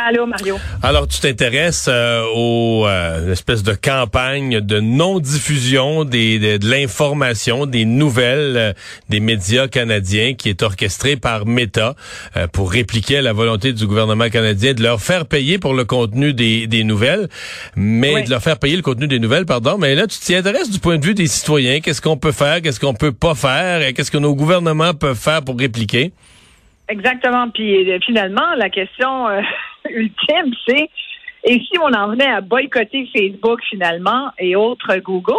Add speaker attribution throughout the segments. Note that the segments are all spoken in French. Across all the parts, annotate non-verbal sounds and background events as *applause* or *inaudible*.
Speaker 1: Allô, Mario.
Speaker 2: Alors, tu t'intéresses euh, aux euh, espèces de campagne de non-diffusion des, de, de l'information, des nouvelles euh, des médias canadiens qui est orchestrée par Meta euh, pour répliquer la volonté du gouvernement canadien de leur faire payer pour le contenu des, des nouvelles, mais
Speaker 1: Oui.
Speaker 2: de leur faire payer le contenu des nouvelles, pardon. Mais là, tu t'y intéresses du point de vue des citoyens. Qu'est-ce qu'on peut faire? Qu'est-ce qu'on peut pas faire? Et Qu'est-ce que nos gouvernements peuvent faire pour répliquer?
Speaker 1: Exactement. Puis finalement, la question euh, *laughs* ultime, c'est et si on en venait à boycotter Facebook finalement et autres Google?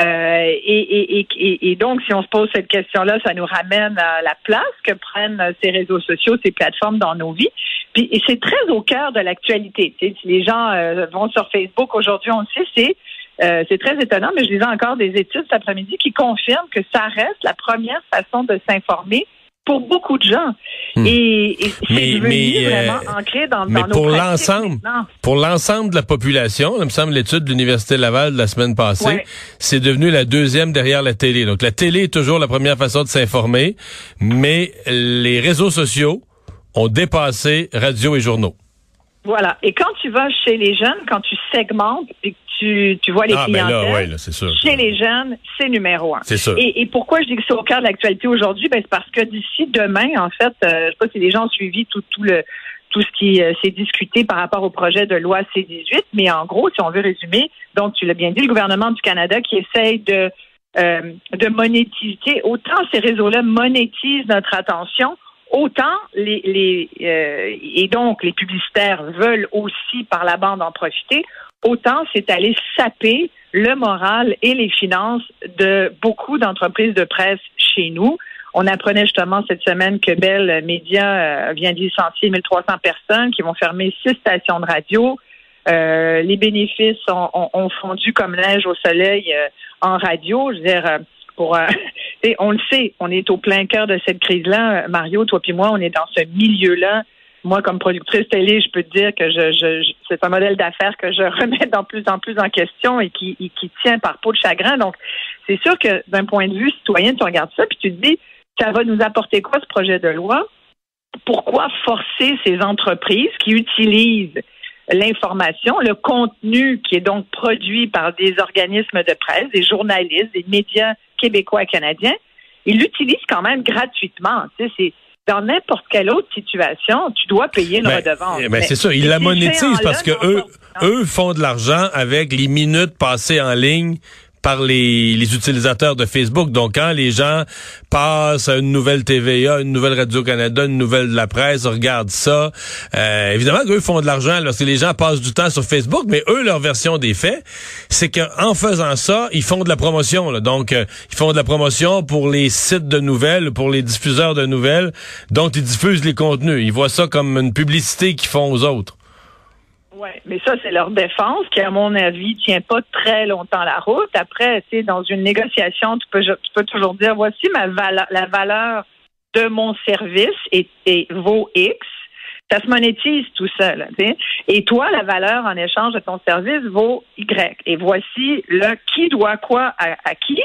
Speaker 1: Euh, et, donc, si on se pose cette question-là, ça nous ramène à la place que prennent ces réseaux sociaux, ces plateformes dans nos vies. Puis et c'est très au cœur de l'actualité. Si les gens euh, vont sur Facebook aujourd'hui, on le sait, c'est euh, c'est très étonnant, mais je lisais encore des études cet après-midi qui confirment que ça reste la première façon de s'informer pour beaucoup de gens.
Speaker 2: Hmm.
Speaker 1: Et, et c'est devenu
Speaker 2: euh,
Speaker 1: vraiment ancré dans,
Speaker 2: mais
Speaker 1: dans nos
Speaker 2: pour l'ensemble. Pour l'ensemble de la population, il me semble l'étude de l'Université Laval de la semaine passée,
Speaker 1: Ouais.
Speaker 2: c'est devenu la deuxième derrière la télé. Donc la télé est toujours la première façon de s'informer, mais les réseaux sociaux ont dépassé radio et journaux.
Speaker 1: Voilà. Et quand tu vas chez les jeunes, quand tu segmentes et que tu, tu vois les
Speaker 2: ah ben
Speaker 1: clientèles,
Speaker 2: là, ouais, là, c'est sûr.
Speaker 1: chez les jeunes, c'est numéro un.
Speaker 2: C'est sûr.
Speaker 1: Et, et pourquoi je dis que c'est au cœur de l'actualité aujourd'hui? Ben, c'est parce que d'ici demain, en fait, euh, je sais pas si les gens ont suivi tout, tout le tout ce qui euh, s'est discuté par rapport au projet de loi C-18, mais en gros, si on veut résumer, donc tu l'as bien dit, le gouvernement du Canada qui essaye de euh, de monétiser, autant ces réseaux-là monétisent notre attention, autant les, les euh, et donc les publicitaires veulent aussi par la bande en profiter, autant c'est aller saper le moral et les finances de beaucoup d'entreprises de presse chez nous. On apprenait justement cette semaine que Bell Media euh, vient de licencier 1300 personnes qui vont fermer six stations de radio. Euh, les bénéfices ont, ont- ont fondu comme neige au soleil euh, en radio. Je veux dire, euh, pour, euh, *laughs* on le sait, on est au plein cœur de cette crise-là. Euh, Mario, toi puis moi, on est dans ce milieu-là. Moi, comme productrice télé, je peux te dire que je- je- c'est un modèle d'affaires que je *laughs* remets de plus en plus en question et qui, et qui tient par peau de chagrin. Donc, c'est sûr que d'un point de vue citoyen, tu regardes ça puis tu te dis, ça va nous apporter quoi ce projet de loi? Pourquoi forcer ces entreprises qui utilisent l'information, le contenu qui est donc produit par des organismes de presse, des journalistes, des médias québécois et canadiens, ils l'utilisent quand même gratuitement. C'est dans n'importe quelle autre situation, tu dois payer une
Speaker 2: Ben,
Speaker 1: redevance.
Speaker 2: eh ben, c'est sûr, ils la monétisent parce que eux, eux font de l'argent avec les minutes passées en ligne par les, utilisateurs de Facebook. Donc, quand les gens passent à une nouvelle TVA, une nouvelle Radio-Canada, une nouvelle de la presse, regardent ça, euh, évidemment qu'eux font de l'argent lorsque les gens passent du temps sur Facebook, mais eux, leur version des faits, c'est qu'en faisant ça, ils font de la promotion. Donc, euh, ils font de la promotion pour les sites de nouvelles, pour les diffuseurs de nouvelles, dont ils diffusent les contenus. Ils voient ça comme une publicité qu'ils font aux autres.
Speaker 1: Oui, mais ça, c'est leur défense qui, à mon avis, tient pas très longtemps la route. Après, tu sais, dans une négociation, tu peux, tu peux toujours dire, voici ma la valeur de mon service et, et vaut X. Ça se monétise tout seul. Et toi, la valeur en échange de ton service vaut Y. Et voici le qui doit quoi à, qui.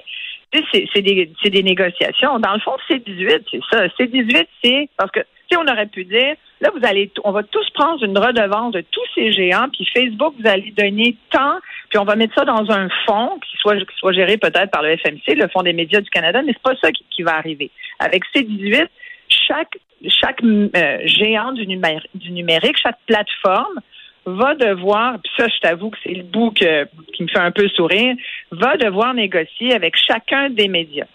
Speaker 1: C'est c'est des, c'est des négociations. Dans le fond, C18, c'est ça. C18, c'est parce que on aurait pu dire, là, vous allez, on va tous prendre une redevance de tous ces géants, puis Facebook, vous allez donner tant, puis on va mettre ça dans un fonds qui soit, qui soit géré peut-être par le FMC, le Fonds des médias du Canada, mais c'est pas ça qui, va arriver. Avec C18, chaque, chaque euh, géant du, numé- du numérique, chaque plateforme va devoir, puis ça, je t'avoue que c'est le bout que- qui me fait un peu sourire, va devoir négocier avec chacun des médias.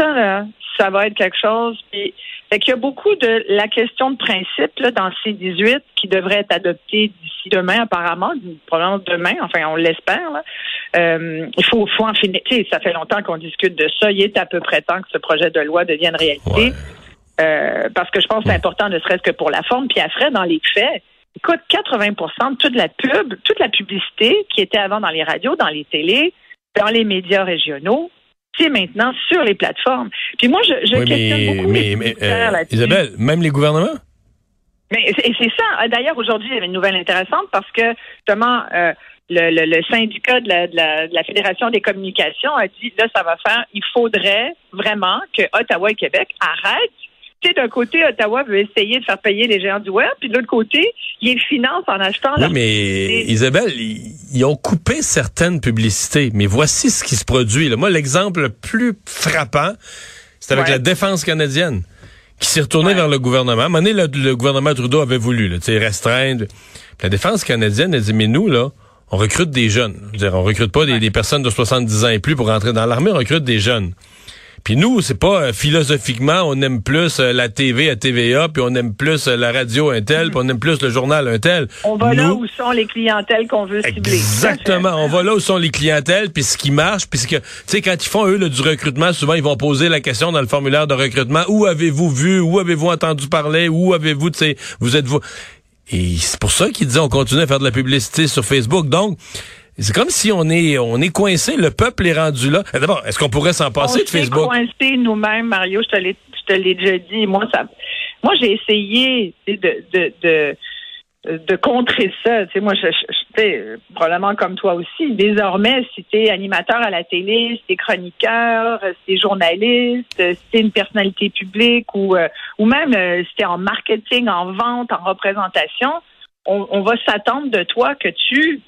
Speaker 1: Ça, là, ça va être quelque chose. Puis, fait qu'il y a beaucoup de la question de principe là, dans C18 qui devrait être adoptée d'ici demain, apparemment, probablement demain, enfin on l'espère. là. Euh, il faut, faut en finir. Ça fait longtemps qu'on discute de ça. Il est à peu près temps que ce projet de loi devienne réalité.
Speaker 2: Ouais.
Speaker 1: Euh, parce que je pense que c'est important, ne serait-ce que pour la forme. Puis après, dans les faits, écoute, 80% de toute la pub, toute la publicité qui était avant dans les radios, dans les télés, dans les médias régionaux, maintenant sur les plateformes. Puis moi, je, je
Speaker 2: Oui,
Speaker 1: questionne
Speaker 2: mais,
Speaker 1: beaucoup les
Speaker 2: mais, euh. Isabelle, même les gouvernements?
Speaker 1: Mais c'est ça. Ah, D'ailleurs, aujourd'hui, il y avait une nouvelle intéressante parce que justement, euh, le, le, le syndicat de la, de, la, de la Fédération des communications a dit là, ça va faire. Il faudrait vraiment que Ottawa et Québec arrêtent. Tu sais, d'un côté, Ottawa veut essayer de faire payer les géants du web, puis de l'autre côté, ils financent en achetant.
Speaker 2: Oui, mais
Speaker 1: publicité.
Speaker 2: Isabelle, ils, ils ont coupé certaines publicités. Mais voici ce qui se produit. là. Moi, l'exemple le plus frappant, c'est avec
Speaker 1: Ouais.
Speaker 2: la défense canadienne qui s'est retournée
Speaker 1: Ouais.
Speaker 2: vers le gouvernement. À un moment donné, le, le gouvernement Trudeau avait voulu là, restreindre. La défense canadienne a dit, mais nous, là, on recrute des jeunes. Je veux dire, on recrute pas des, des personnes de 70 ans et plus pour rentrer dans l'armée, on recrute des jeunes. Puis nous, c'est pas euh, philosophiquement, on aime plus euh, la TV à TVA, puis on aime plus euh, la radio un tel, puis on aime plus le journal un tel.
Speaker 1: On va là où sont les clientèles qu'on veut cibler.
Speaker 2: Exactement. On va là où sont les clientèles, puis ce qui marche, puis ce que, tu sais, quand ils font, eux, là, du recrutement, souvent, ils vont poser la question dans le formulaire de recrutement, où avez-vous vu, où avez-vous entendu parler, où avez-vous, tu sais, vous êtes-vous... Et c'est pour ça qu'ils disaient, on continue à faire de la publicité sur Facebook. Donc, c'est comme si on est, on est coincé, le peuple est rendu là. Eh, D'abord, est-ce qu'on pourrait s'en passer
Speaker 1: on
Speaker 2: de Facebook?
Speaker 1: coincé nous-mêmes, Mario. Je te l'ai, je te l'ai déjà dit. Moi, ça, moi, j'ai essayé tu de, de, de, de contrer ça. Tu sais, moi, je, je- tu probablement comme toi aussi. Désormais, si t'es animateur à la télé, si t'es chroniqueur, si t'es journaliste, si t'es une personnalité publique ou, euh, ou même euh, si t'es en marketing, en vente, en représentation, on, on va s'attendre de toi que tu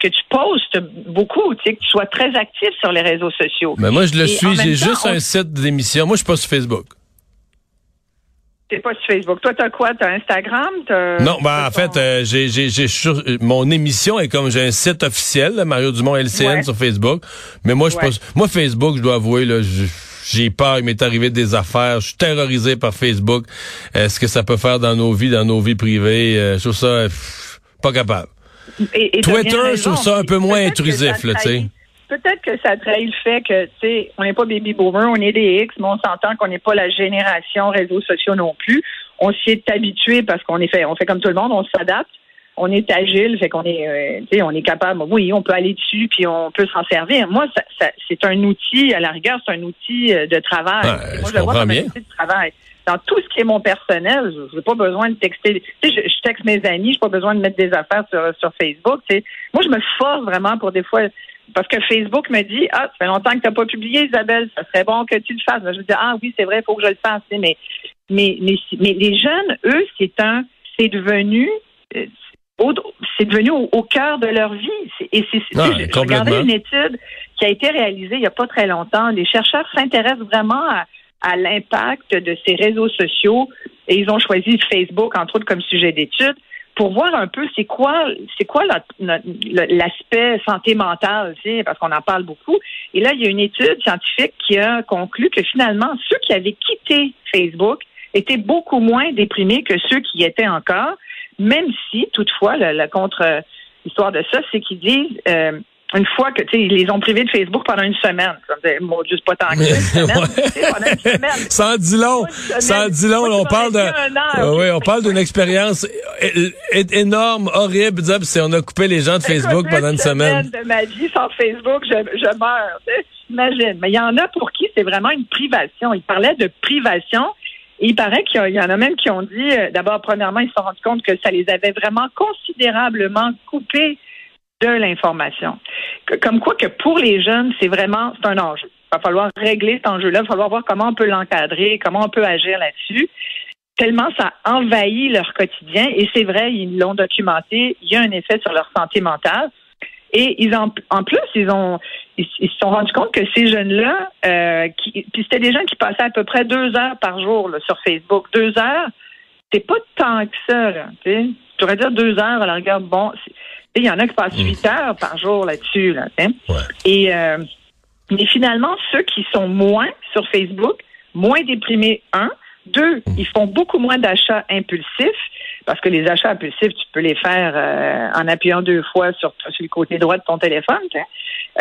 Speaker 1: que tu postes beaucoup, tu sais, que tu sois très actif sur les réseaux sociaux.
Speaker 2: Mais moi, je le
Speaker 1: Et
Speaker 2: suis, j'ai juste
Speaker 1: on-
Speaker 2: un site d'émission. Moi, je suis pas sur Facebook.
Speaker 1: T'es pas sur Facebook. Toi, t'as quoi? T'as Instagram?
Speaker 2: Non, ben, en fait, euh, j'ai, j'ai, j'ai sur- euh, mon émission est comme j'ai un site officiel, là, Mario Dumont LCN
Speaker 1: Ouais.
Speaker 2: sur Facebook. Mais moi, je
Speaker 1: Ouais.
Speaker 2: pense, moi Facebook, je dois avouer là, j'ai peur. Il m'est arrivé des affaires. Je suis terrorisé par Facebook. Euh, ce que ça peut faire dans nos vies, dans nos vies privées, euh, je trouve ça pff, pas capable.
Speaker 1: Et-
Speaker 2: Twitter, je trouve ça un peu moins intrusif, là, tu sais.
Speaker 1: Peut-être que ça trahit le fait que, tu sais, on n'est pas baby boomer, on est des X, mais on s'entend qu'on n'est pas la génération réseaux sociaux non plus. On s'y est habitué parce qu'on est fait, on fait comme tout le monde, on s'adapte. On est agile, fait qu'on est, euh, on est capable. Oui, on peut aller dessus, puis on peut s'en servir. Moi, ça, ça- c'est un outil, à la rigueur, c'est un outil euh, de travail. Moi,
Speaker 2: je
Speaker 1: le vois comme
Speaker 2: bien.
Speaker 1: un outil de travail. Dans tout ce qui est mon personnel, je n'ai pas besoin de texter. Tu sais, je, je texte mes amis, je n'ai pas besoin de mettre des affaires sur, sur Facebook. tu sais. Moi, je me force vraiment pour des fois, parce que Facebook me dit, ah, ça fait longtemps que tu n'as pas publié, Isabelle, ça serait bon que tu le fasses. Je me dis, ah oui, c'est vrai, il faut que je le fasse. Mais, mais, mais, mais les jeunes, eux, c'est un, c'est devenu, euh, au- c'est devenu au, au cœur de leur vie. Et c'est,
Speaker 2: Ah, complètement.
Speaker 1: regardais une étude qui a été réalisée il n'y a pas très longtemps. Les chercheurs s'intéressent vraiment à, à l'impact de ces réseaux sociaux et ils ont choisi Facebook, entre autres, comme sujet d'étude pour voir un peu c'est quoi c'est quoi la- la- la- l'aspect santé mentale, tu sais, parce qu'on en parle beaucoup. Et là, il y a une étude scientifique qui a conclu que finalement, ceux qui avaient quitté Facebook étaient beaucoup moins déprimés que ceux qui y étaient encore, même si, toutefois, la, contre-histoire de ça, c'est qu'ils disent euh, une fois que, tu sais, ils les ont privés de Facebook pendant une semaine. Ça me dit, Mon Dieu, c'est pas tant que ça, une semaine, pendant une semaine. *laughs*
Speaker 2: Sans dit long,
Speaker 1: semaine.
Speaker 2: sans dit long, on parle de, oui, on parle d'une expérience énorme, horrible. C'est on a coupé les gens de Facebook
Speaker 1: Écoute,
Speaker 2: pendant une semaine.
Speaker 1: de ma vie sans Facebook, je, je meurs. Imagine. Mais il y en a pour qui c'est vraiment une privation. Il parlait de privation. Et il paraît qu'il y en a même qui ont dit, euh, d'abord, premièrement, ils se sont rendus compte que ça les avait vraiment considérablement coupés de l'information. Comme quoi que pour les jeunes, c'est vraiment, c'est un enjeu. Il va falloir régler cet enjeu-là. Il va falloir voir comment on peut l'encadrer, comment on peut agir là-dessus tellement ça envahit leur quotidien. Et c'est vrai, ils l'ont documenté, il y a un effet sur leur santé mentale. Et ils en, en plus, ils ont ils, se sont rendus compte que ces jeunes-là, euh, qui, puis c'était des gens qui passaient à peu près deux heures par jour là, sur Facebook. Deux heures, c'est pas tant que ça. Là, tu pourrais dire deux heures à la rigueur. Bon, il y en a qui passent huit heures par jour là-dessus. Là.
Speaker 2: Ouais.
Speaker 1: Et euh, mais finalement, ceux qui sont moins sur Facebook, moins déprimés, un. Deux, ils font beaucoup moins d'achats impulsifs parce que les achats impulsifs, tu peux les faire euh, en appuyant deux fois sur, sur le côté droit de ton téléphone,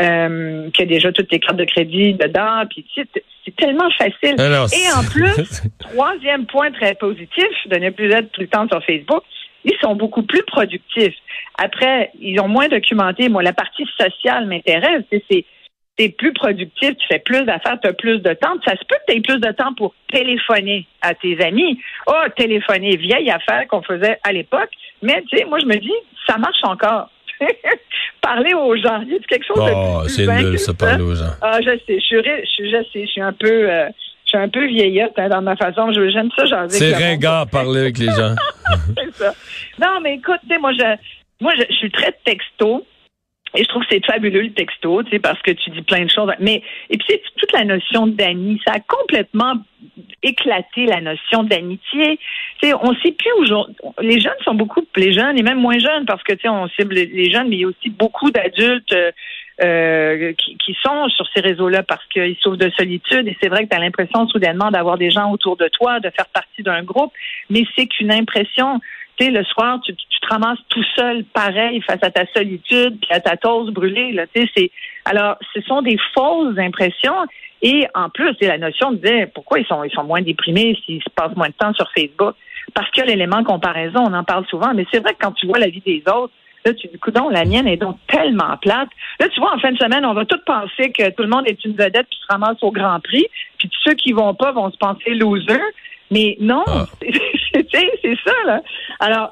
Speaker 1: euh, qu'il y a déjà toutes tes cartes de crédit dedans, puis c'est tellement facile. Et en plus, *laughs* troisième point très positif de ne plus être tout le temps sur Facebook, ils sont beaucoup plus productifs. Après, ils ont moins documenté. Moi, la partie sociale m'intéresse. C'est tu es plus productif, tu fais plus d'affaires, tu as plus de temps. Ça se peut que tu aies plus de temps pour téléphoner à tes amis. Oh, téléphoner, vieille affaire qu'on faisait à l'époque. Mais tu sais, moi, je me dis, ça marche encore. *laughs* parler aux gens. Il y a quelque chose de
Speaker 2: Oh,
Speaker 1: plus
Speaker 2: c'est ça, parler aux gens.
Speaker 1: Ah, je sais, je suis, ri- je suis, je sais, je suis un peu, euh, je suis un peu vieillotte hein, dans ma façon. J'aime ça, j'en
Speaker 2: C'est ringard parler avec les gens. *laughs*
Speaker 1: c'est ça. Non, mais écoute, tu sais, moi, je, moi, je, je suis très texto. Et je trouve que c'est fabuleux le texto, tu sais, parce que tu dis plein de choses. Mais et puis toute la notion d'amis, ça a complètement éclaté la notion d'amitié. Tu sais, on sait plus aujourd'hui. Les jeunes sont beaucoup, les jeunes et même moins jeunes, parce que tu sais, on cible les jeunes, mais il y a aussi beaucoup d'adultes. euh, euh, qui, qui sont sur ces réseaux-là parce qu'ils souffrent de solitude et c'est vrai que tu as l'impression soudainement d'avoir des gens autour de toi, de faire partie d'un groupe, mais c'est qu'une impression. Tu sais, le soir, tu, tu te ramasses tout seul, pareil, face à ta solitude, puis à ta toast brûlée. Là, c'est alors, ce sont des fausses impressions. Et en plus, la notion de dire pourquoi ils sont ils sont moins déprimés s'ils se passent moins de temps sur Facebook. Parce que l'élément comparaison, on en parle souvent, mais c'est vrai que quand tu vois la vie des autres, Là, tu dis, coudon, la mienne est donc tellement plate. Là, tu vois, en fin de semaine, on va tous penser que tout le monde est une vedette puis se ramasse au Grand Prix. Puis ceux qui vont pas vont se penser losers. Mais non,
Speaker 2: Ah. *laughs*
Speaker 1: c'est ça, là. Alors,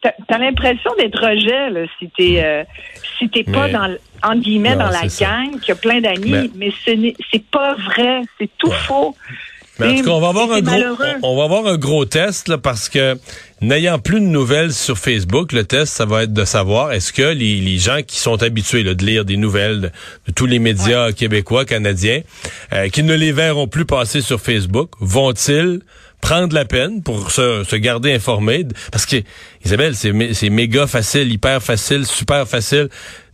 Speaker 1: t'as as, l'impression d'être rejet, là, si t'es euh, si t'es pas
Speaker 2: Mais-
Speaker 1: dans, entre guillemets,
Speaker 2: Non,
Speaker 1: dans la gang, qui a plein d'amis,
Speaker 2: Mais-
Speaker 1: mais, ce n'est- c'est pas vrai, c'est tout
Speaker 2: Ouais.
Speaker 1: faux.
Speaker 2: Mais en tout cas, on va avoir un gros, on va avoir un gros test là, parce que n'ayant plus de nouvelles sur Facebook, le test, ça va être de savoir est-ce que les, les gens qui sont habitués là, de lire des nouvelles de, de tous les médias québécois, canadiens, euh, qui ne les verront plus passer sur Facebook, vont-ils prendre la peine pour se, se garder informés? Parce que, Isabelle, c'est méga facile, hyper facile, super facile.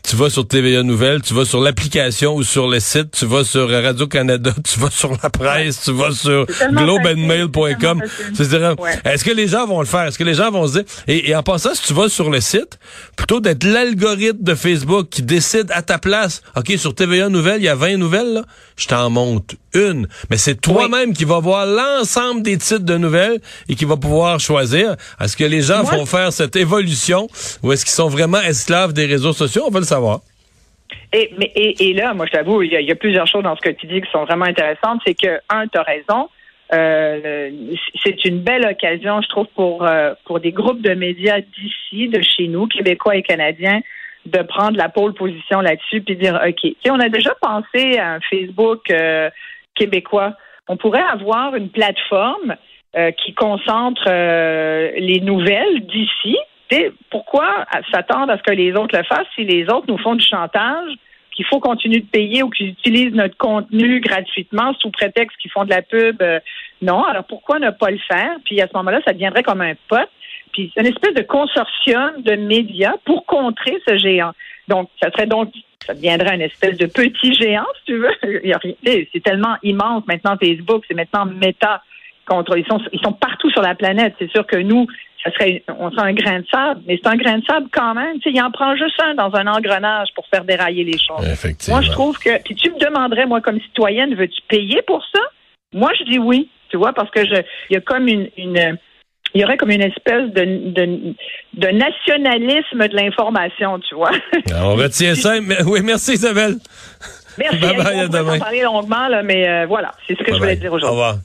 Speaker 2: Tu vas sur TVA Nouvelles, tu vas sur l'application ou sur le site, tu vas sur Radio-Canada, *laughs* tu vas sur la presse, tu vas sur globeandmail.com. C'est-à-dire,
Speaker 1: Ouais.
Speaker 2: Est-ce que les gens vont le faire? Est-ce que les gens vont se dire... Et, et en passant, si tu vas sur le site, plutôt d'être l'algorithme de Facebook qui décide à ta place, OK, sur TVA Nouvelles, il y a 20 nouvelles, là, je t'en monte une. Mais c'est toi-même qui va voir l'ensemble des titres de nouvelles et qui va pouvoir choisir. Est-ce que les gens
Speaker 1: Moi-
Speaker 2: vont faire cette évolution ou est-ce qu'ils sont vraiment esclaves des réseaux sociaux? On va le savoir.
Speaker 1: Et, mais, et, et là, moi, je t'avoue, il y, a- il y a plusieurs choses dans ce que tu dis qui sont vraiment intéressantes. C'est que, un, tu as raison. Euh, c'est une belle occasion, je trouve, pour, euh, pour des groupes de médias d'ici, de chez nous, québécois et canadiens, de prendre la pole position là-dessus puis dire, OK, on a déjà pensé à un Facebook euh, québécois. On pourrait avoir une plateforme euh, qui concentre euh, les nouvelles d'ici. Pourquoi s'attendre à ce que les autres le fassent si les autres nous font du chantage, qu'il faut continuer de payer ou qu'ils utilisent notre contenu gratuitement sous prétexte qu'ils font de la pub? Euh, non. Alors pourquoi ne pas le faire? Puis à ce moment-là, ça deviendrait comme un pote. Puis c'est une espèce de consortium de médias pour contrer ce géant. Donc, ça serait donc, ça deviendrait une espèce de petit géant, si tu veux. *laughs* Il y a rien- tu sais, C'est tellement immense maintenant Facebook, c'est maintenant méta contre. Ils sont, ils sont partout sur la planète. C'est sûr que nous, ça serait, on serait un grain de sable, mais c'est un grain de sable quand même. Tu sais, il en prend juste un dans un engrenage pour faire dérailler les choses.
Speaker 2: Effectivement.
Speaker 1: Moi, je trouve que. Puis tu me demanderais, moi, comme citoyenne, veux-tu payer pour ça? Moi, je dis oui. Tu vois, parce que je, il y a comme une, une il y aurait comme une espèce de, de, de nationalisme de l'information, tu vois. *laughs*
Speaker 2: On retient ça. *laughs* Mais- Oui, merci Isabelle.
Speaker 1: Merci.
Speaker 2: Bye bye,
Speaker 1: on en parler longuement, là, mais euh, voilà, c'est ce que je voulais
Speaker 2: bye.
Speaker 1: dire
Speaker 2: Au
Speaker 1: aujourd'hui.
Speaker 2: revoir.